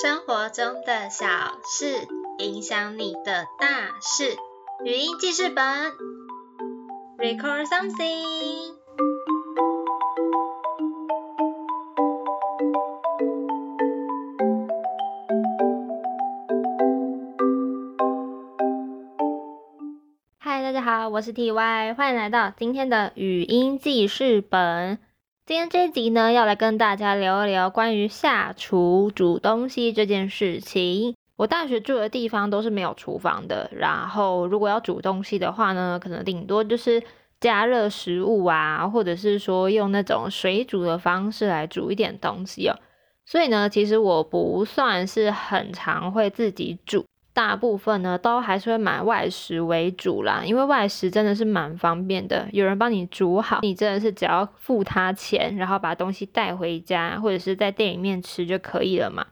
生活中的小事影响你的大事。语音记事本，Record something。嗨，大家好，我是 T Y，欢迎来到今天的语音记事本。今天这一集呢，要来跟大家聊一聊关于下厨煮东西这件事情。我大学住的地方都是没有厨房的，然后如果要煮东西的话呢，可能顶多就是加热食物啊，或者是说用那种水煮的方式来煮一点东西哦。所以呢，其实我不算是很常会自己煮。大部分呢都还是会买外食为主啦，因为外食真的是蛮方便的，有人帮你煮好，你真的是只要付他钱，然后把东西带回家，或者是在店里面吃就可以了嘛。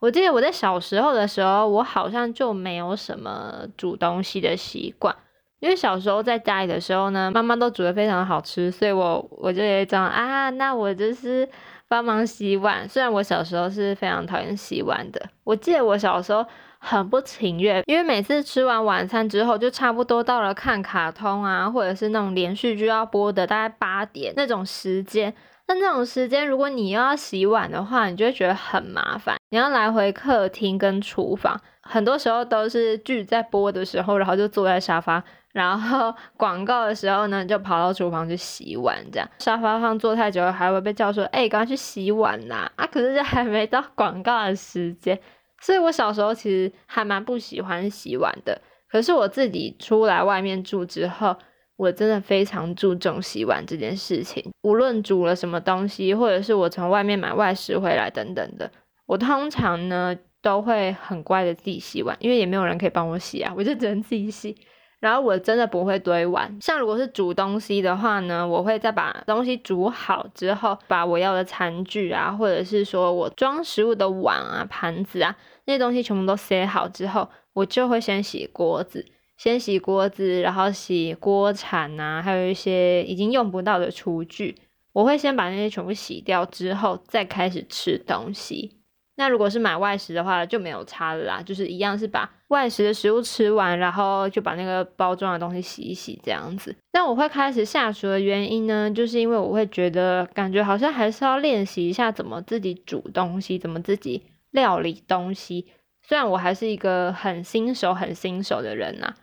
我记得我在小时候的时候，我好像就没有什么煮东西的习惯，因为小时候在家里的时候呢，妈妈都煮的非常好吃，所以我我就也讲啊，那我就是帮忙洗碗。虽然我小时候是非常讨厌洗碗的，我记得我小时候。很不情愿，因为每次吃完晚餐之后，就差不多到了看卡通啊，或者是那种连续剧要播的，大概八点那种时间。那那种时间，如果你又要洗碗的话，你就会觉得很麻烦。你要来回客厅跟厨房，很多时候都是剧在播的时候，然后就坐在沙发，然后 广告的时候呢，就跑到厨房去洗碗。这样沙发上坐太久了，还会被叫说：“哎，赶快去洗碗啦！”啊，可是这还没到广告的时间。所以我小时候其实还蛮不喜欢洗碗的，可是我自己出来外面住之后，我真的非常注重洗碗这件事情。无论煮了什么东西，或者是我从外面买外食回来等等的，我通常呢都会很乖的自己洗碗，因为也没有人可以帮我洗啊，我就只能自己洗。然后我真的不会堆碗，像如果是煮东西的话呢，我会再把东西煮好之后，把我要的餐具啊，或者是说我装食物的碗啊、盘子啊那些东西全部都塞好之后，我就会先洗锅子，先洗锅子，然后洗锅铲啊，还有一些已经用不到的厨具，我会先把那些全部洗掉之后，再开始吃东西。那如果是买外食的话，就没有差了啦，就是一样是把外食的食物吃完，然后就把那个包装的东西洗一洗这样子。那我会开始下厨的原因呢，就是因为我会觉得感觉好像还是要练习一下怎么自己煮东西，怎么自己料理东西。虽然我还是一个很新手、很新手的人呐。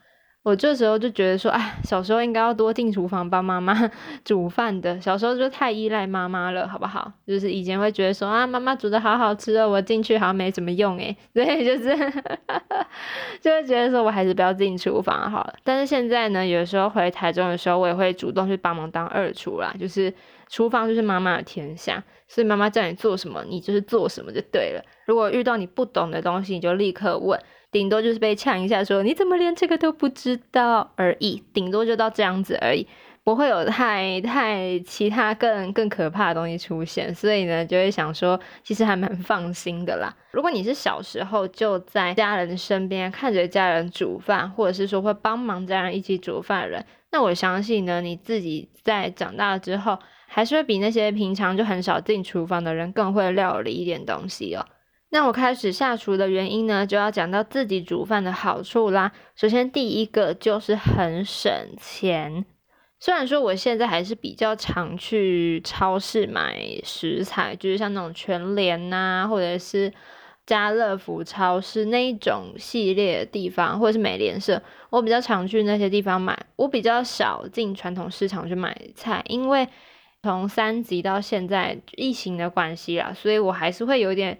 我这时候就觉得说，哎，小时候应该要多进厨房帮妈妈 煮饭的。小时候就太依赖妈妈了，好不好？就是以前会觉得说，啊，妈妈煮的好好吃哦，我进去好像没什么用诶。所以就是就会觉得说我还是不要进厨房好了。但是现在呢，有时候回台中的时候，我也会主动去帮忙当二厨啦。就是厨房就是妈妈的天下，所以妈妈叫你做什么，你就是做什么就对了。如果遇到你不懂的东西，你就立刻问。顶多就是被呛一下，说你怎么连这个都不知道而已，顶多就到这样子而已，不会有太太其他更更可怕的东西出现，所以呢，就会想说，其实还蛮放心的啦。如果你是小时候就在家人身边看着家人煮饭，或者是说会帮忙家人一起煮饭的人，那我相信呢，你自己在长大之后，还是会比那些平常就很少进厨房的人更会料理一点东西哦。那我开始下厨的原因呢，就要讲到自己煮饭的好处啦。首先，第一个就是很省钱。虽然说我现在还是比较常去超市买食材，就是像那种全联呐，或者是家乐福超市那一种系列的地方，或者是美联社，我比较常去那些地方买。我比较少进传统市场去买菜，因为从三级到现在疫情的关系啦，所以我还是会有点。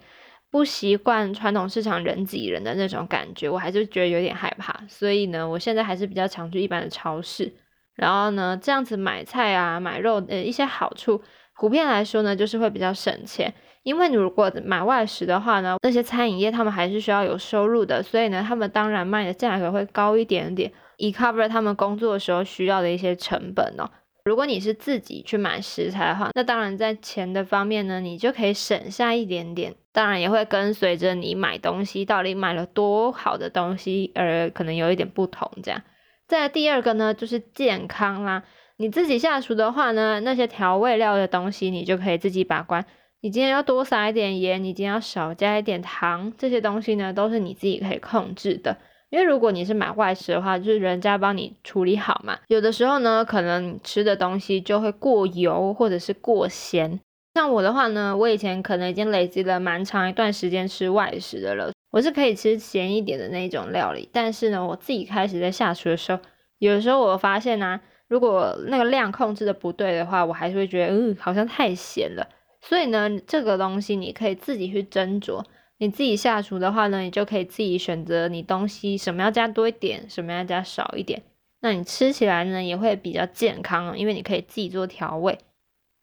不习惯传统市场人挤人的那种感觉，我还是觉得有点害怕，所以呢，我现在还是比较常去一般的超市。然后呢，这样子买菜啊、买肉，呃，一些好处，普遍来说呢，就是会比较省钱。因为你如果买外食的话呢，那些餐饮业他们还是需要有收入的，所以呢，他们当然卖的价格会高一点点，以 cover 他们工作的时候需要的一些成本哦。如果你是自己去买食材的话，那当然在钱的方面呢，你就可以省下一点点。当然也会跟随着你买东西到底买了多好的东西而可能有一点不同。这样，再第二个呢，就是健康啦。你自己下厨的话呢，那些调味料的东西你就可以自己把关。你今天要多撒一点盐，你今天要少加一点糖，这些东西呢都是你自己可以控制的。因为如果你是买外食的话，就是人家帮你处理好嘛。有的时候呢，可能吃的东西就会过油或者是过咸。像我的话呢，我以前可能已经累积了蛮长一段时间吃外食的了，我是可以吃咸一点的那种料理。但是呢，我自己开始在下厨的时候，有的时候我发现呢，如果那个量控制的不对的话，我还是会觉得，嗯，好像太咸了。所以呢，这个东西你可以自己去斟酌。你自己下厨的话呢，你就可以自己选择你东西什么要加多一点，什么要加少一点。那你吃起来呢也会比较健康，因为你可以自己做调味。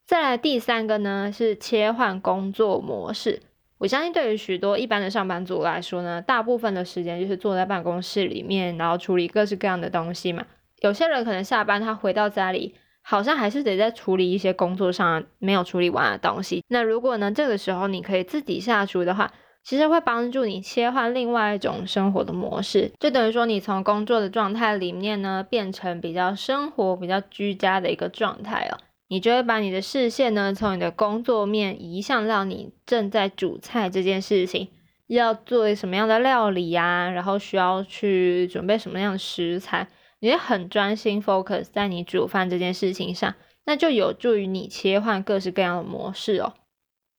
再来第三个呢是切换工作模式。我相信对于许多一般的上班族来说呢，大部分的时间就是坐在办公室里面，然后处理各式各样的东西嘛。有些人可能下班他回到家里，好像还是得在处理一些工作上没有处理完的东西。那如果呢这个时候你可以自己下厨的话，其实会帮助你切换另外一种生活的模式，就等于说你从工作的状态里面呢，变成比较生活、比较居家的一个状态哦。你就会把你的视线呢，从你的工作面移向到你正在煮菜这件事情，要做什么样的料理呀？然后需要去准备什么样的食材？你会很专心 focus 在你煮饭这件事情上，那就有助于你切换各式各样的模式哦。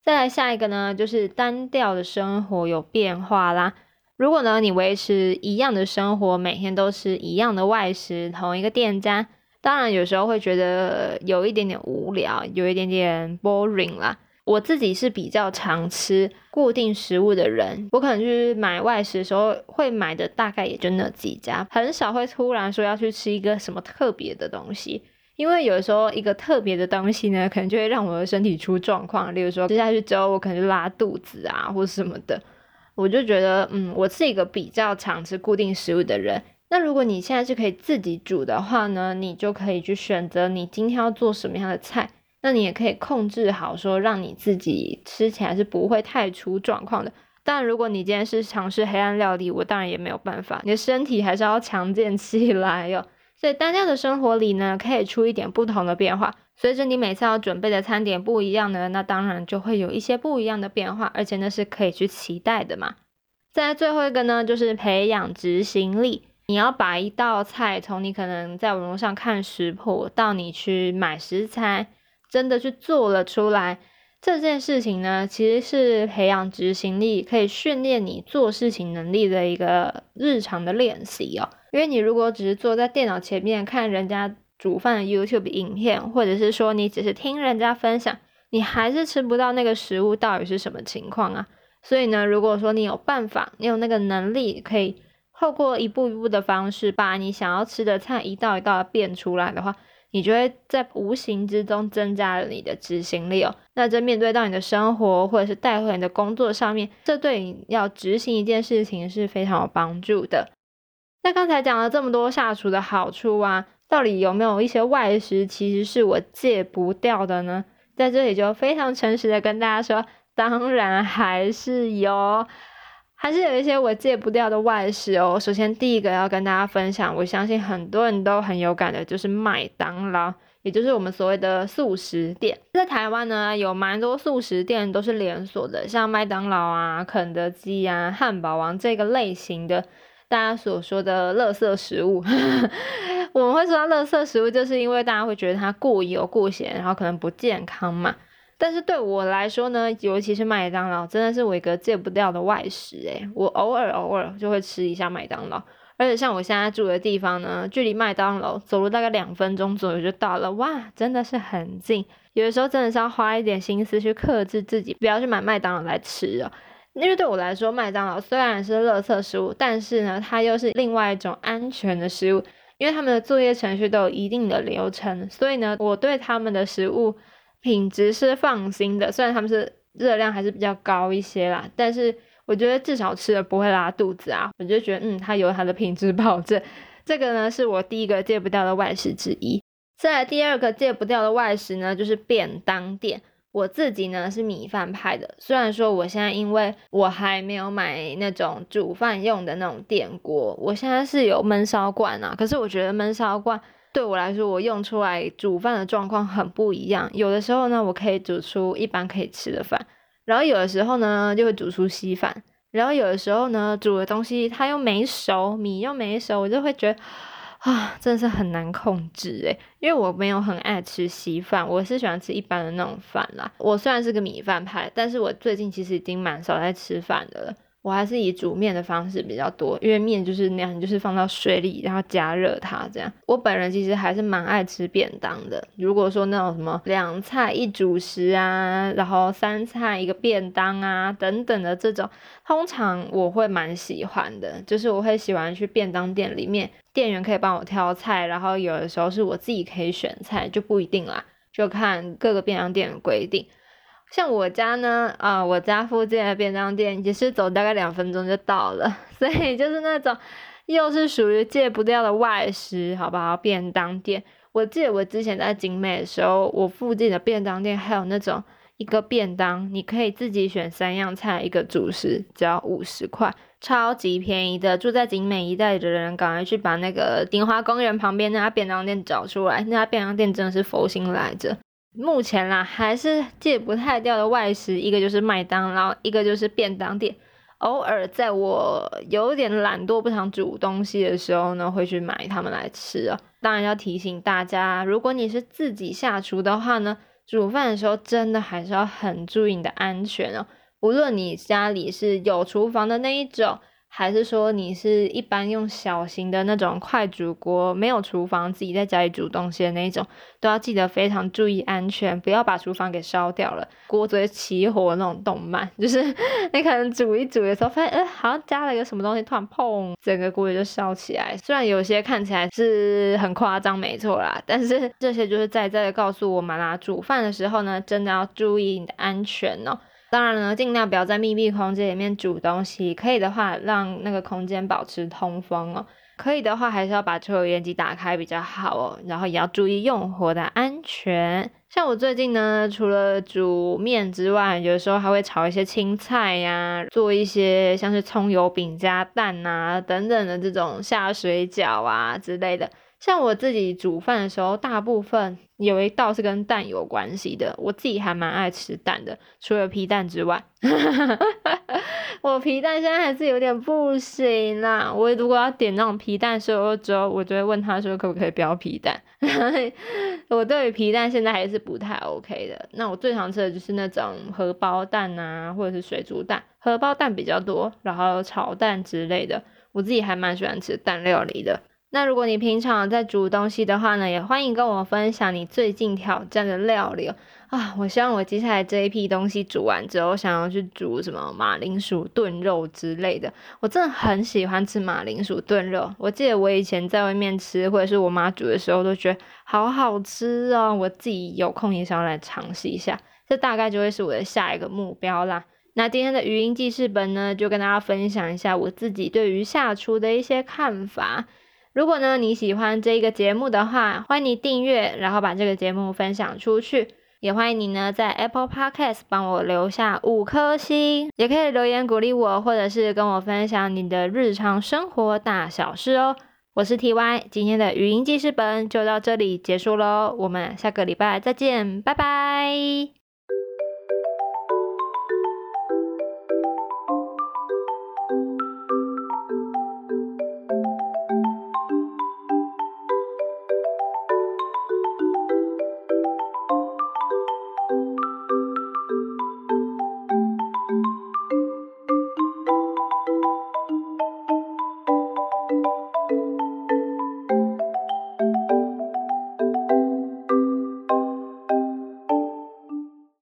再来下一个呢，就是单调的生活有变化啦。如果呢，你维持一样的生活，每天都吃一样的外食，同一个店家，当然有时候会觉得有一点点无聊，有一点点 boring 啦。我自己是比较常吃固定食物的人，我可能就是买外食的时候，会买的大概也就那几家，很少会突然说要去吃一个什么特别的东西。因为有时候一个特别的东西呢，可能就会让我的身体出状况。例如说，吃下去之后我可能就拉肚子啊，或者什么的。我就觉得，嗯，我是一个比较常吃固定食物的人。那如果你现在是可以自己煮的话呢，你就可以去选择你今天要做什么样的菜。那你也可以控制好，说让你自己吃起来是不会太出状况的。但如果你今天是尝试黑暗料理，我当然也没有办法。你的身体还是要强健起来哟。在单调的生活里呢，可以出一点不同的变化。随着你每次要准备的餐点不一样呢，那当然就会有一些不一样的变化，而且那是可以去期待的嘛。再最后一个呢，就是培养执行力。你要把一道菜从你可能在网络上看食谱，到你去买食材，真的去做了出来。这件事情呢，其实是培养执行力，可以训练你做事情能力的一个日常的练习哦。因为你如果只是坐在电脑前面看人家煮饭的 YouTube 影片，或者是说你只是听人家分享，你还是吃不到那个食物到底是什么情况啊。所以呢，如果说你有办法，你有那个能力，可以透过一步一步的方式，把你想要吃的菜一道一道变出来的话。你就会在无形之中增加了你的执行力哦。那这面对到你的生活或者是带回你的工作上面，这对你要执行一件事情是非常有帮助的。那刚才讲了这么多下厨的好处啊，到底有没有一些外食其实是我戒不掉的呢？在这里就非常诚实的跟大家说，当然还是有。还是有一些我戒不掉的外食哦。首先，第一个要跟大家分享，我相信很多人都很有感的，就是麦当劳，也就是我们所谓的素食店。在台湾呢，有蛮多素食店都是连锁的，像麦当劳啊、肯德基啊、汉堡王这个类型的，大家所说的垃圾食物。我们会说垃圾食物，就是因为大家会觉得它过油、过咸，然后可能不健康嘛。但是对我来说呢，尤其是麦当劳，真的是我一个戒不掉的外食诶，我偶尔偶尔就会吃一下麦当劳，而且像我现在住的地方呢，距离麦当劳走路大概两分钟左右就到了，哇，真的是很近。有的时候真的是要花一点心思去克制自己，不要去买麦当劳来吃哦。因为对我来说，麦当劳虽然是垃圾食物，但是呢，它又是另外一种安全的食物，因为他们的作业程序都有一定的流程，所以呢，我对他们的食物。品质是放心的，虽然他们是热量还是比较高一些啦，但是我觉得至少吃了不会拉肚子啊。我就觉得，嗯，它有它的品质保证。这个呢是我第一个戒不掉的外食之一。再来第二个戒不掉的外食呢，就是便当店。我自己呢是米饭派的，虽然说我现在因为我还没有买那种煮饭用的那种电锅，我现在是有焖烧罐啊，可是我觉得焖烧罐对我来说，我用出来煮饭的状况很不一样。有的时候呢，我可以煮出一般可以吃的饭，然后有的时候呢就会煮出稀饭，然后有的时候呢煮的东西它又没熟，米又没熟，我就会觉得。啊，真的是很难控制诶，因为我没有很爱吃稀饭，我是喜欢吃一般的那种饭啦。我虽然是个米饭派，但是我最近其实已经蛮少在吃饭的了。我还是以煮面的方式比较多，因为面就是那样，就是放到水里，然后加热它这样。我本人其实还是蛮爱吃便当的。如果说那种什么两菜一主食啊，然后三菜一个便当啊等等的这种，通常我会蛮喜欢的。就是我会喜欢去便当店里面，店员可以帮我挑菜，然后有的时候是我自己可以选菜，就不一定啦，就看各个便当店的规定。像我家呢，啊，我家附近的便当店也是走大概两分钟就到了，所以就是那种又是属于戒不掉的外食，好不好？便当店，我记得我之前在景美的时候，我附近的便当店还有那种一个便当，你可以自己选三样菜，一个主食，只要五十块，超级便宜的。住在景美一带的人，赶快去把那个鼎华公园旁边那家便当店找出来，那家便当店真的是佛心来着。目前啦，还是戒不太掉的外食，一个就是麦当劳，一个就是便当店。偶尔在我有点懒惰不想煮东西的时候呢，会去买他们来吃啊。当然要提醒大家，如果你是自己下厨的话呢，煮饭的时候真的还是要很注意你的安全哦。无论你家里是有厨房的那一种。还是说你是一般用小型的那种快煮锅，没有厨房，自己在家里煮东西的那种，都要记得非常注意安全，不要把厨房给烧掉了。锅子会起火那种动漫，就是 你可能煮一煮的时候，发现呃好像加了一个什么东西，突然砰，整个锅就烧起来。虽然有些看起来是很夸张，没错啦，但是这些就是在在的告诉我们啦，煮饭的时候呢，真的要注意你的安全哦。当然呢，尽量不要在密闭空间里面煮东西。可以的话，让那个空间保持通风哦。可以的话，还是要把抽油烟机打开比较好哦。然后也要注意用火的安全。像我最近呢，除了煮面之外，有时候还会炒一些青菜呀，做一些像是葱油饼加蛋啊等等的这种下水饺啊之类的。像我自己煮饭的时候，大部分有一道是跟蛋有关系的。我自己还蛮爱吃蛋的，除了皮蛋之外，我皮蛋现在还是有点不行啦。我如果要点那种皮蛋瘦肉粥，我就会问他说可不可以不要皮蛋。我对于皮蛋现在还是不太 OK 的。那我最常吃的就是那种荷包蛋啊，或者是水煮蛋，荷包蛋比较多，然后炒蛋之类的。我自己还蛮喜欢吃蛋料理的。那如果你平常在煮东西的话呢，也欢迎跟我分享你最近挑战的料理啊！我希望我接下来这一批东西煮完之后，想要去煮什么马铃薯炖肉之类的。我真的很喜欢吃马铃薯炖肉，我记得我以前在外面吃或者是我妈煮的时候，都觉得好好吃哦。我自己有空也想要来尝试一下，这大概就会是我的下一个目标啦。那今天的语音记事本呢，就跟大家分享一下我自己对于下厨的一些看法。如果呢你喜欢这个节目的话，欢迎你订阅，然后把这个节目分享出去。也欢迎你呢在 Apple Podcast 帮我留下五颗星，也可以留言鼓励我，或者是跟我分享你的日常生活大小事哦。我是 T Y，今天的语音记事本就到这里结束喽，我们下个礼拜再见，拜拜。